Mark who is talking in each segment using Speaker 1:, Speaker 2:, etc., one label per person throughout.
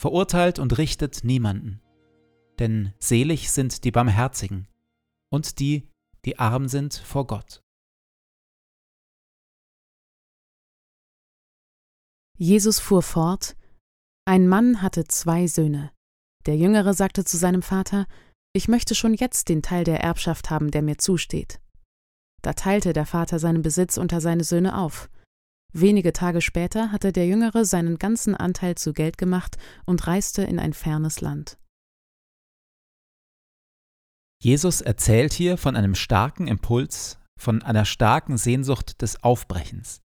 Speaker 1: verurteilt und richtet niemanden. Denn selig sind die Barmherzigen und die, die arm sind vor Gott.
Speaker 2: Jesus fuhr fort, ein Mann hatte zwei Söhne. Der Jüngere sagte zu seinem Vater, ich möchte schon jetzt den Teil der Erbschaft haben, der mir zusteht. Da teilte der Vater seinen Besitz unter seine Söhne auf. Wenige Tage später hatte der Jüngere seinen ganzen Anteil zu Geld gemacht und reiste in ein fernes Land.
Speaker 1: Jesus erzählt hier von einem starken Impuls, von einer starken Sehnsucht des Aufbrechens.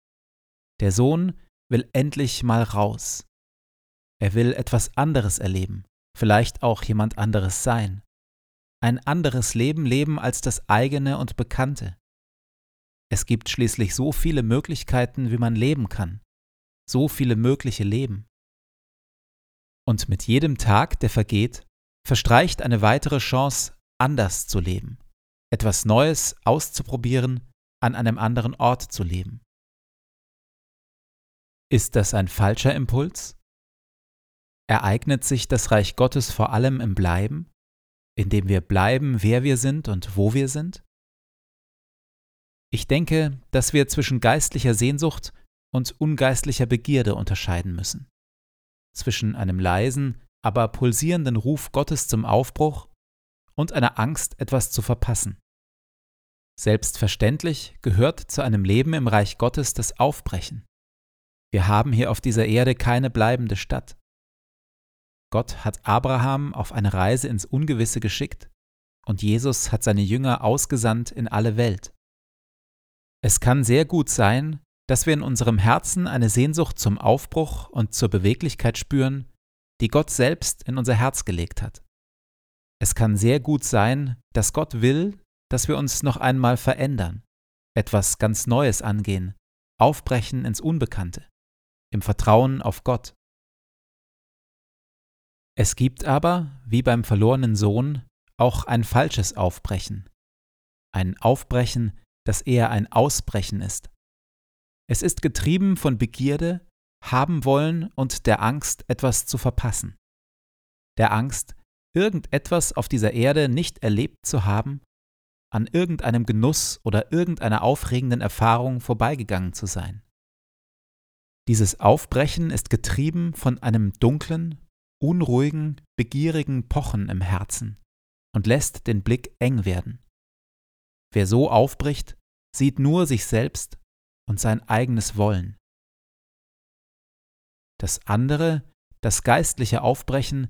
Speaker 1: Der Sohn will endlich mal raus. Er will etwas anderes erleben, vielleicht auch jemand anderes sein. Ein anderes Leben leben als das eigene und bekannte. Es gibt schließlich so viele Möglichkeiten, wie man leben kann, so viele mögliche Leben. Und mit jedem Tag, der vergeht, verstreicht eine weitere Chance, anders zu leben, etwas Neues auszuprobieren, an einem anderen Ort zu leben. Ist das ein falscher Impuls? Ereignet sich das Reich Gottes vor allem im Bleiben, indem wir bleiben, wer wir sind und wo wir sind? Ich denke, dass wir zwischen geistlicher Sehnsucht und ungeistlicher Begierde unterscheiden müssen. Zwischen einem leisen, aber pulsierenden Ruf Gottes zum Aufbruch und einer Angst, etwas zu verpassen. Selbstverständlich gehört zu einem Leben im Reich Gottes das Aufbrechen. Wir haben hier auf dieser Erde keine bleibende Stadt. Gott hat Abraham auf eine Reise ins Ungewisse geschickt und Jesus hat seine Jünger ausgesandt in alle Welt. Es kann sehr gut sein, dass wir in unserem Herzen eine Sehnsucht zum Aufbruch und zur Beweglichkeit spüren, die Gott selbst in unser Herz gelegt hat. Es kann sehr gut sein, dass Gott will, dass wir uns noch einmal verändern, etwas ganz Neues angehen, aufbrechen ins Unbekannte, im Vertrauen auf Gott. Es gibt aber, wie beim verlorenen Sohn, auch ein falsches Aufbrechen, ein Aufbrechen, das eher ein Ausbrechen ist. Es ist getrieben von Begierde, haben wollen und der Angst, etwas zu verpassen. Der Angst, irgendetwas auf dieser Erde nicht erlebt zu haben, an irgendeinem Genuss oder irgendeiner aufregenden Erfahrung vorbeigegangen zu sein. Dieses Aufbrechen ist getrieben von einem dunklen, unruhigen, begierigen Pochen im Herzen und lässt den Blick eng werden. Wer so aufbricht, sieht nur sich selbst und sein eigenes Wollen. Das andere, das geistliche Aufbrechen,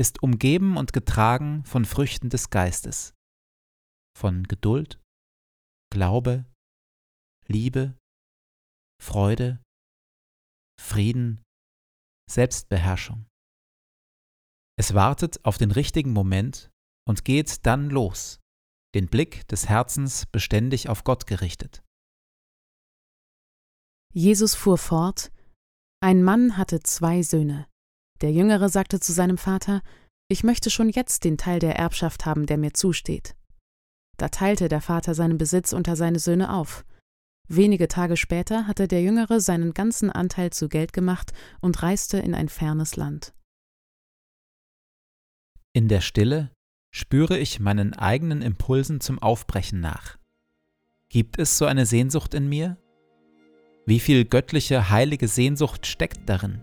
Speaker 1: ist umgeben und getragen von Früchten des Geistes, von Geduld, Glaube, Liebe, Freude, Frieden, Selbstbeherrschung. Es wartet auf den richtigen Moment und geht dann los, den Blick des Herzens beständig auf Gott gerichtet.
Speaker 2: Jesus fuhr fort, ein Mann hatte zwei Söhne. Der Jüngere sagte zu seinem Vater, ich möchte schon jetzt den Teil der Erbschaft haben, der mir zusteht. Da teilte der Vater seinen Besitz unter seine Söhne auf. Wenige Tage später hatte der Jüngere seinen ganzen Anteil zu Geld gemacht und reiste in ein fernes Land.
Speaker 1: In der Stille spüre ich meinen eigenen Impulsen zum Aufbrechen nach. Gibt es so eine Sehnsucht in mir? Wie viel göttliche, heilige Sehnsucht steckt darin?